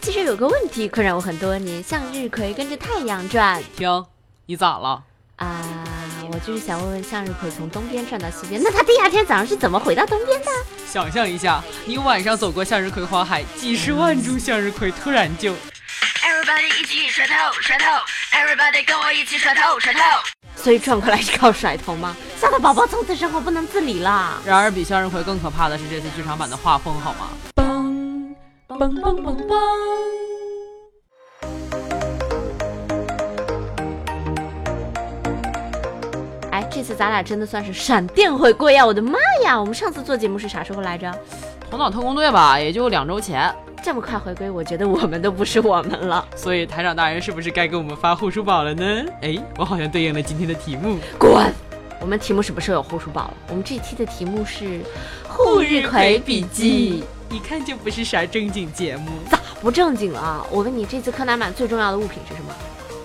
其实有个问题困扰我很多年，向日葵跟着太阳转停，你咋了？啊！我就是想问问，向日葵从东边转到西边，那它第二天早上是怎么回到东边的？想象一下，你晚上走过向日葵花海，几十万株向日葵突然就 Everybody 一起甩头甩头，Everybody 跟我一起甩头甩头。所以转过来是靠甩头吗？吓得宝宝从此生活不能自理了！然而比向日葵更可怕的是这次剧场版的画风，好吗？嘣嘣嘣嘣嘣！哎，这次咱俩真的算是闪电回归呀！我的妈呀，我们上次做节目是啥时候来着？头脑特工队吧，也就两周前。这么快回归，我觉得我们都不是我们了。所以台长大人是不是该给我们发护舒宝了呢？哎，我好像对应了今天的题目。滚！我们题目什么时候有护书宝了？我们这期的题目是《护日葵笔记》，一看就不是啥正经节目。咋不正经了啊？我问你，这次柯南版最重要的物品是什么？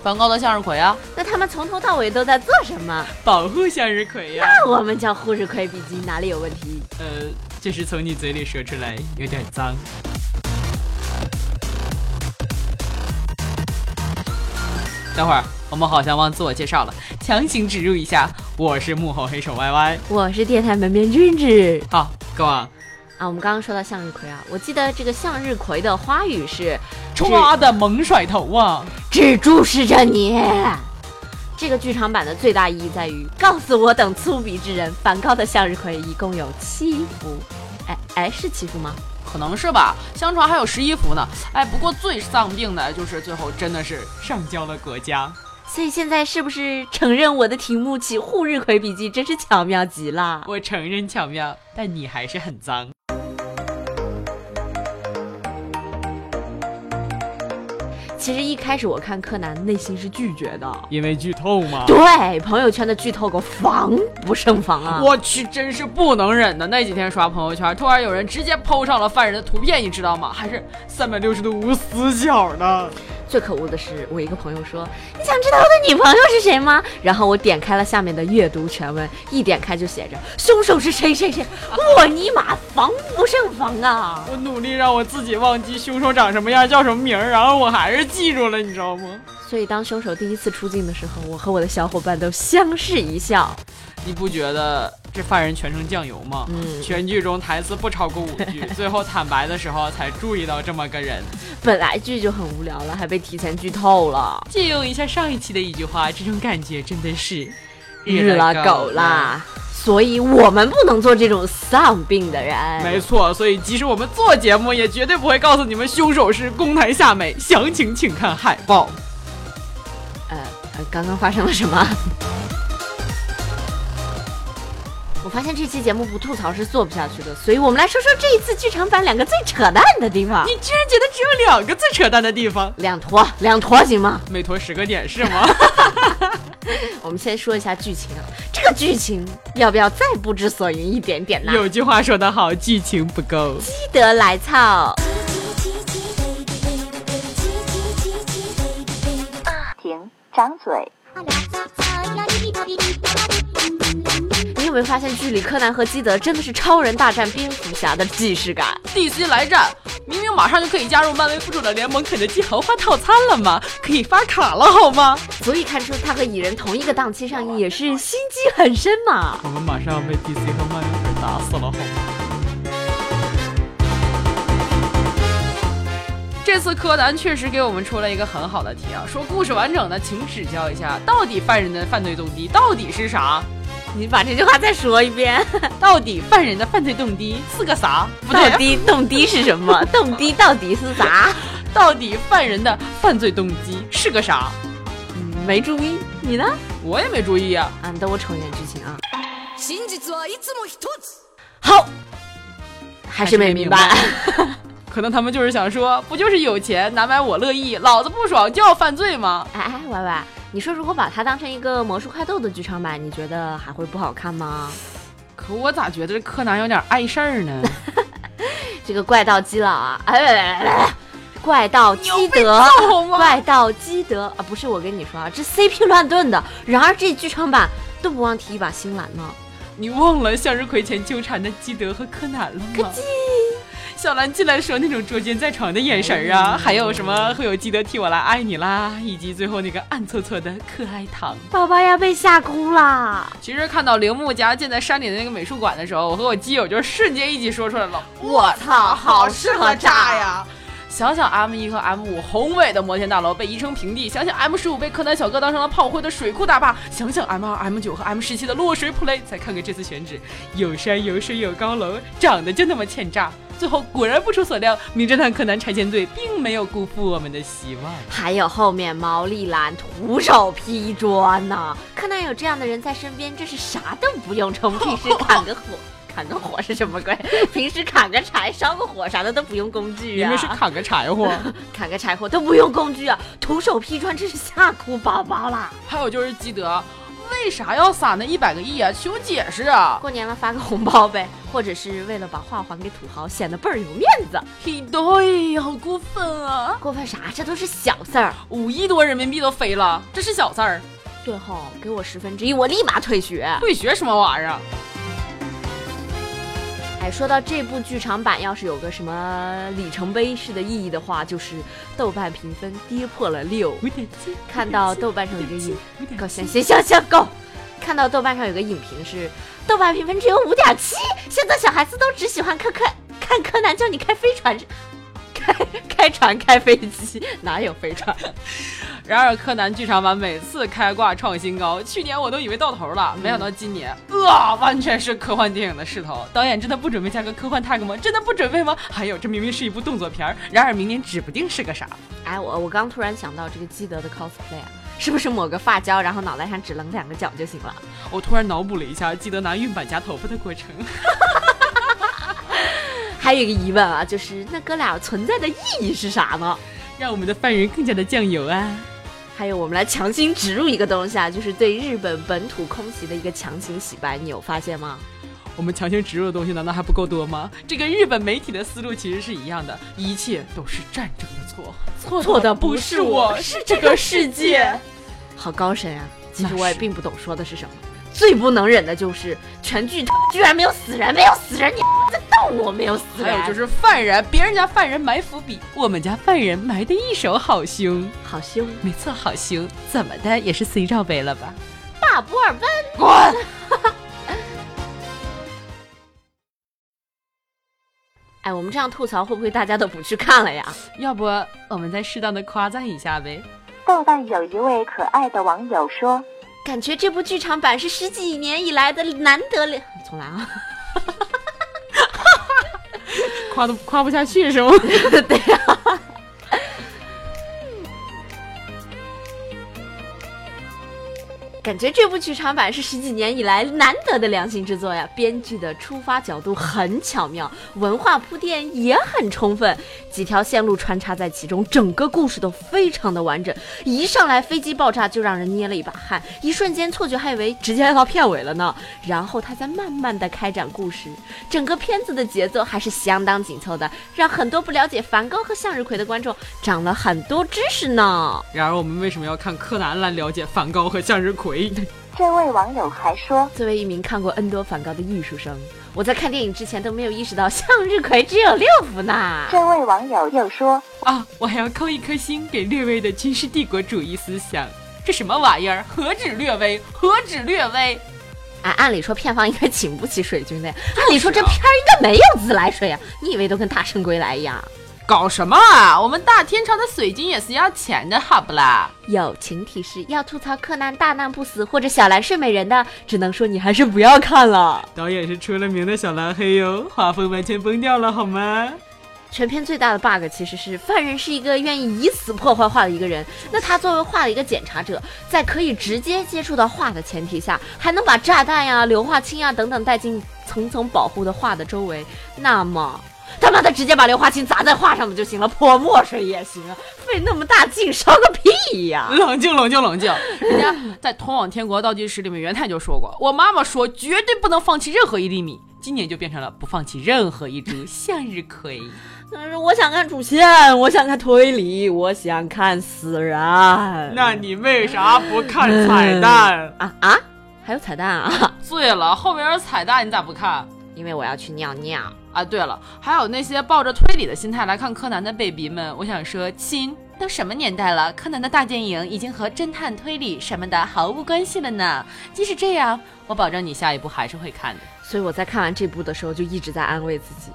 梵高的向日葵啊。那他们从头到尾都在做什么？保护向日葵呀。那我们叫护日葵笔记哪里有问题？呃，就是从你嘴里说出来有点脏。等会儿，我们好像忘自我介绍了，强行植入一下，我是幕后黑手 Y Y，我是电台门面君子。好，Go on。啊，我们刚刚说到向日葵啊，我记得这个向日葵的花语是“唰的猛甩头啊”，只注视着你。这个剧场版的最大意义在于告诉我等粗鄙之人，梵高的向日葵一共有七幅。哎哎，是七幅吗？可能是吧，相传还有十一幅呢。哎，不过最丧病的就是最后真的是上交了国家。所以现在是不是承认我的题目起《护日葵笔记》真是巧妙极了？我承认巧妙，但你还是很脏。其实一开始我看柯南，内心是拒绝的，因为剧透嘛。对，朋友圈的剧透狗防不胜防啊！我去，真是不能忍的。那几天刷朋友圈，突然有人直接 PO 上了犯人的图片，你知道吗？还是三百六十度无死角的。最可恶的是，我一个朋友说：“你想知道我的女朋友是谁吗？”然后我点开了下面的阅读全文，一点开就写着凶手是谁谁谁，我尼玛防不胜防啊！我努力让我自己忘记凶手长什么样，叫什么名儿，然后我还是记住了，你知道吗？所以当凶手第一次出镜的时候，我和我的小伙伴都相视一笑。你不觉得这犯人全程酱油吗？嗯，全剧中台词不超过五句，最后坦白的时候才注意到这么个人。本来剧就很无聊了，还被提前剧透了。借用一下上一期的一句话，这种感觉真的是日了狗啦。所以我们不能做这种丧病的人。没错，所以即使我们做节目，也绝对不会告诉你们凶手是宫台夏美。详情请看海报。呃，刚刚发生了什么？我发现这期节目不吐槽是做不下去的，所以我们来说说这一次剧场版两个最扯淡的地方。你居然觉得只有两个最扯淡的地方？两坨，两坨行吗？每坨十个点是吗？我们先说一下剧情啊，这个剧情要不要再不知所云一点点呢？有句话说得好，剧情不够，积德来操。停，张嘴。你有没有发现剧里柯南和基德真的是超人大战蝙蝠侠的既视感？DC 来战，明明马上就可以加入漫威复仇者联盟肯德基豪华套餐了吗？可以发卡了好吗？足以看出他和蚁人同一个档期上映也是心机很深嘛。我们马上要被 DC 和漫威粉打死了好吗？这次柯南确实给我们出了一个很好的题啊，说故事完整的，请指教一下，到底犯人的犯罪动机到底是啥？你把这句话再说一遍，到底犯人的犯罪动机是个啥？到底动机是什么？动机到底是啥？到底犯人的犯罪动机是个啥？嗯，没注意，你呢？我也没注意啊。啊，你等我瞅一眼剧情啊。好，还是没明白。可能他们就是想说，不就是有钱难买我乐意，老子不爽就要犯罪吗？哎哎，歪歪，你说如果把它当成一个魔术快斗的剧场版，你觉得还会不好看吗？可我咋觉得柯南有点碍事儿呢？这个怪盗基佬啊，哎，怪盗基德，怪盗基德啊，不是我跟你说啊，这 CP 乱炖的。然而这剧场版都不忘提一把新兰呢。你忘了向日葵前纠缠的基德和柯南了吗？小兰进来时候那种捉奸在床的眼神儿啊，还有什么会有记得替我来爱你啦，以及最后那个暗搓搓的可爱糖。宝宝要被吓哭啦！其实看到铃木家建在山里的那个美术馆的时候，我和我基友就瞬间一起说出来了：我操，好适合炸呀！想想 M 一和 M 五宏伟的摩天大楼被夷成平地，想想 M 十五被柯南小哥当成了炮灰的水库大坝，想想 M 二、M 九和 M 十七的落水 play，再看看这次选址，有山有水有高楼，长得就那么欠炸。最后果然不出所料，名侦探柯南拆迁队并没有辜负我们的希望。还有后面毛利兰徒手劈砖呢，柯南有这样的人在身边，这是啥都不用愁，平时砍个火，砍个火是什么鬼？平时砍个柴、烧个火啥的都不用工具啊。明明是砍个柴火，砍个柴火都不用工具啊，徒手劈砖真是吓哭宝宝了。还有就是基德。为啥要撒那一百个亿啊？求解释啊！过年了发个红包呗，或者是为了把画还给土豪，显得倍儿有面子。嘿，对，好过分啊！过分啥？这都是小事儿，五亿多人民币都飞了，这是小事儿。对后，给我十分之一，我立马退学。退学什么玩意儿？哎，说到这部剧场版，要是有个什么里程碑式的意义的话，就是豆瓣评分跌破了六。看到豆瓣上有个影，够行行行行够。看到豆瓣上有个影评是，豆瓣评分只有五点七。现在小孩子都只喜欢看柯看柯南叫你开飞船。开开船开飞机哪有飞船？然而柯南剧场版每次开挂创新高，去年我都以为到头了，没想到今年，啊，完全是科幻电影的势头。导演真的不准备加个科幻 tag 吗？真的不准备吗？还有，这明明是一部动作片儿，然而明年指不定是个啥。哎，我我刚突然想到这个基德的 cosplay，啊是不是抹个发胶，然后脑袋上只棱两个角就行了？我突然脑补了一下基德拿熨板夹头发的过程。还有一个疑问啊，就是那哥俩存在的意义是啥呢？让我们的犯人更加的酱油啊！还有，我们来强行植入一个东西啊，就是对日本本土空袭的一个强行洗白，你有发现吗？我们强行植入的东西难道还不够多吗？这个日本媒体的思路其实是一样的，一切都是战争的错，错的不是我，是这个世界。好高深啊！其实我也并不懂说的是什么。最不能忍的就是全剧居然没有死人，没有死人，你在逗我？没有死人。还有就是犯人，别人家犯人埋伏笔，我们家犯人埋的一手好凶，好凶，没错，好凶。怎么的也是 C 罩杯了吧？大波尔奔，滚！哎，我们这样吐槽会不会大家都不去看了呀？要不我们再适当的夸赞一下呗？豆瓣有一位可爱的网友说。感觉这部剧场版是十几年以来的难得了，重来啊！夸都夸不下去是吗？对呀。感觉这部剧场版是十几年以来难得的良心之作呀！编剧的出发角度很巧妙，文化铺垫也很充分，几条线路穿插在其中，整个故事都非常的完整。一上来飞机爆炸就让人捏了一把汗，一瞬间错觉还以为直接要到片尾了呢。然后他再慢慢的开展故事，整个片子的节奏还是相当紧凑的，让很多不了解梵高和向日葵的观众长了很多知识呢。然而我们为什么要看柯南来了解梵高和向日葵？这位网友还说，作为一名看过 N 多梵高的艺术生，我在看电影之前都没有意识到向日葵只有六幅呢。这位网友又说，啊，我还要扣一颗星给略微的军事帝国主义思想，这什么玩意儿？何止略微？何止略微？哎，按理说片方应该请不起水军的，按理说这片儿应该没有自来水啊，你以为都跟大圣归来一样？搞什么啊！我们大天朝的水晶也是要钱的，好不啦？友情提示：要吐槽柯南大难不死或者小兰睡美人的，只能说你还是不要看了。导演是出了名的小蓝黑哟，画风完全崩掉了，好吗？全片最大的 bug 其实是犯人是一个愿意以死破坏画的一个人。那他作为画的一个检查者，在可以直接接触到画的前提下，还能把炸弹呀、硫化氢呀等等带进层层保护的画的周围，那么。他妈的，直接把硫化氢砸在画上不就行了，泼墨水也行啊，费那么大劲烧个屁呀！冷静，冷静，冷静！人家在《通往天国倒计时》里面，元太就说过，我妈妈说绝对不能放弃任何一粒米，今年就变成了不放弃任何一株向日葵。但是我想看主线，我想看推理，我想看死人。那你为啥不看彩蛋啊啊？还有彩蛋啊！醉了，后面有彩蛋，你咋不看？因为我要去尿尿。啊，对了，还有那些抱着推理的心态来看柯南的 baby 们，我想说，亲，都什么年代了，柯南的大电影已经和侦探推理什么的毫无关系了呢。即使这样，我保证你下一部还是会看的。所以我在看完这部的时候，就一直在安慰自己，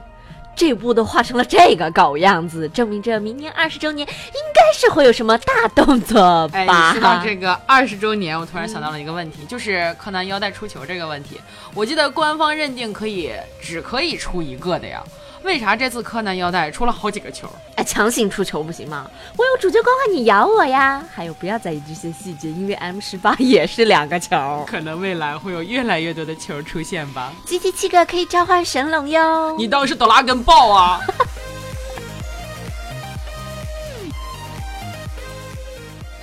这部都画成了这个狗样子，证明着明年二十周年应该是会有什么大动作哎，吧？说到这个二十周年，我突然想到了一个问题，就是柯南腰带出球这个问题。我记得官方认定可以只可以出一个的呀，为啥这次柯南腰带出了好几个球？哎，强行出球不行吗？我有主角光环，你咬我呀！还有，不要在意这些细节，因为 M 十八也是两个球。可能未来会有越来越多的球出现吧。集齐七个可以召唤神龙哟！你当是德拉根爆啊？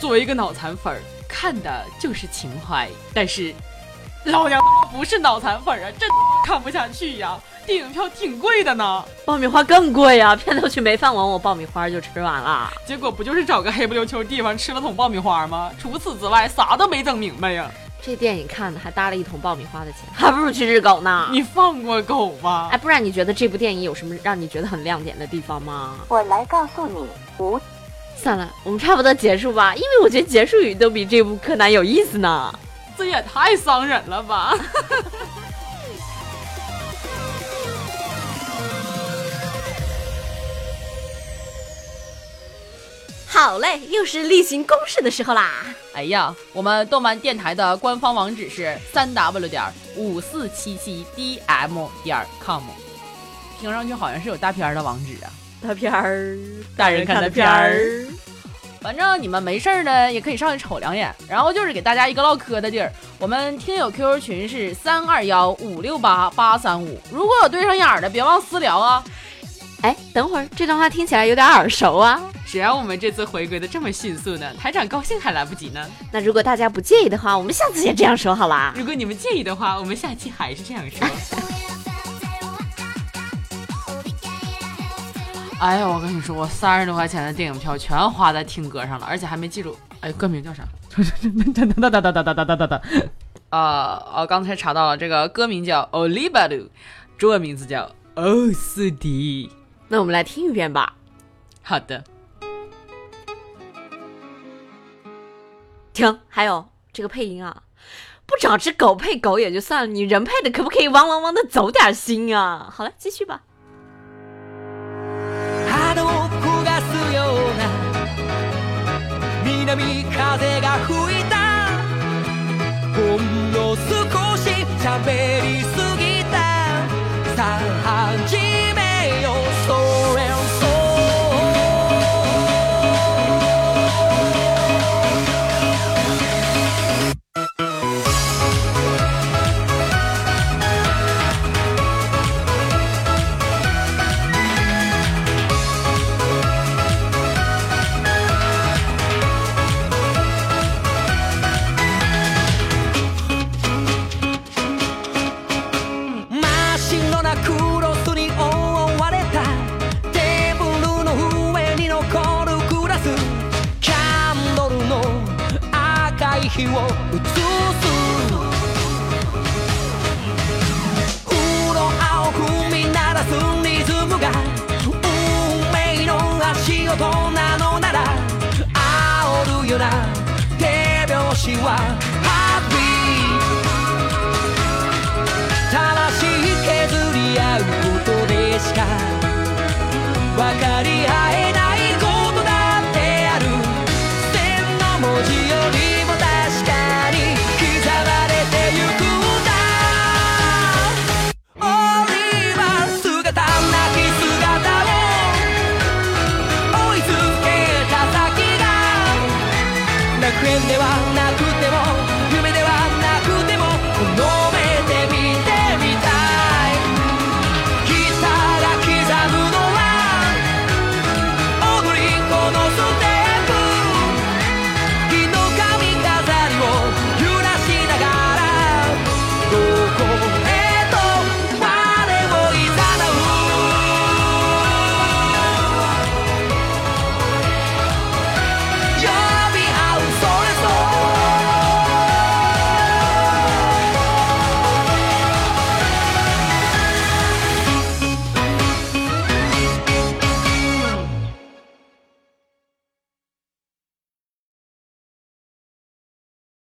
作为一个脑残粉儿，看的就是情怀，但是老娘不是脑残粉儿啊，真看不下去呀！电影票挺贵的呢，爆米花更贵呀、片头曲没放完，我爆米花就吃完了。结果不就是找个黑不溜秋地方吃了桶爆米花吗？除此之外，啥都没整明白呀！这电影看的还搭了一桶爆米花的钱，还不如去日狗呢。你放过狗吧！哎，不然你觉得这部电影有什么让你觉得很亮点的地方吗？我来告诉你，无算了，我们差不多结束吧，因为我觉得结束语都比这部柯南有意思呢。这也太伤人了吧！好嘞，又是例行公事的时候啦。哎呀，我们动漫电台的官方网址是三 w 点五四七七 dm 点 com，听上去好像是有大片的网址啊。大片儿，大人看的片儿。反正你们没事儿呢，也可以上去瞅两眼。然后就是给大家一个唠嗑的地儿。我们听友 QQ 群是三二幺五六八八三五，如果有对上眼儿的，别忘私聊啊。哎，等会儿这段话听起来有点耳熟啊。谁让我们这次回归的这么迅速呢？台长高兴还来不及呢。那如果大家不介意的话，我们下次也这样说好啦。如果你们介意的话，我们下期还是这样说。哎呀，我跟你说，我三十多块钱的电影票全花在听歌上了，而且还没记住，哎，歌名叫啥？哒哒哒哒哒哒哒哒哒哒。呃，哦，刚才查到了，这个歌名叫《Olivalu》，中文名字叫《欧斯迪》。那我们来听一遍吧。好的，停，还有这个配音啊，不找只狗配狗也就算了，你人配的可不可以汪汪汪的走点心啊？好了，继续吧。南風が吹いた。ほんの少し喋る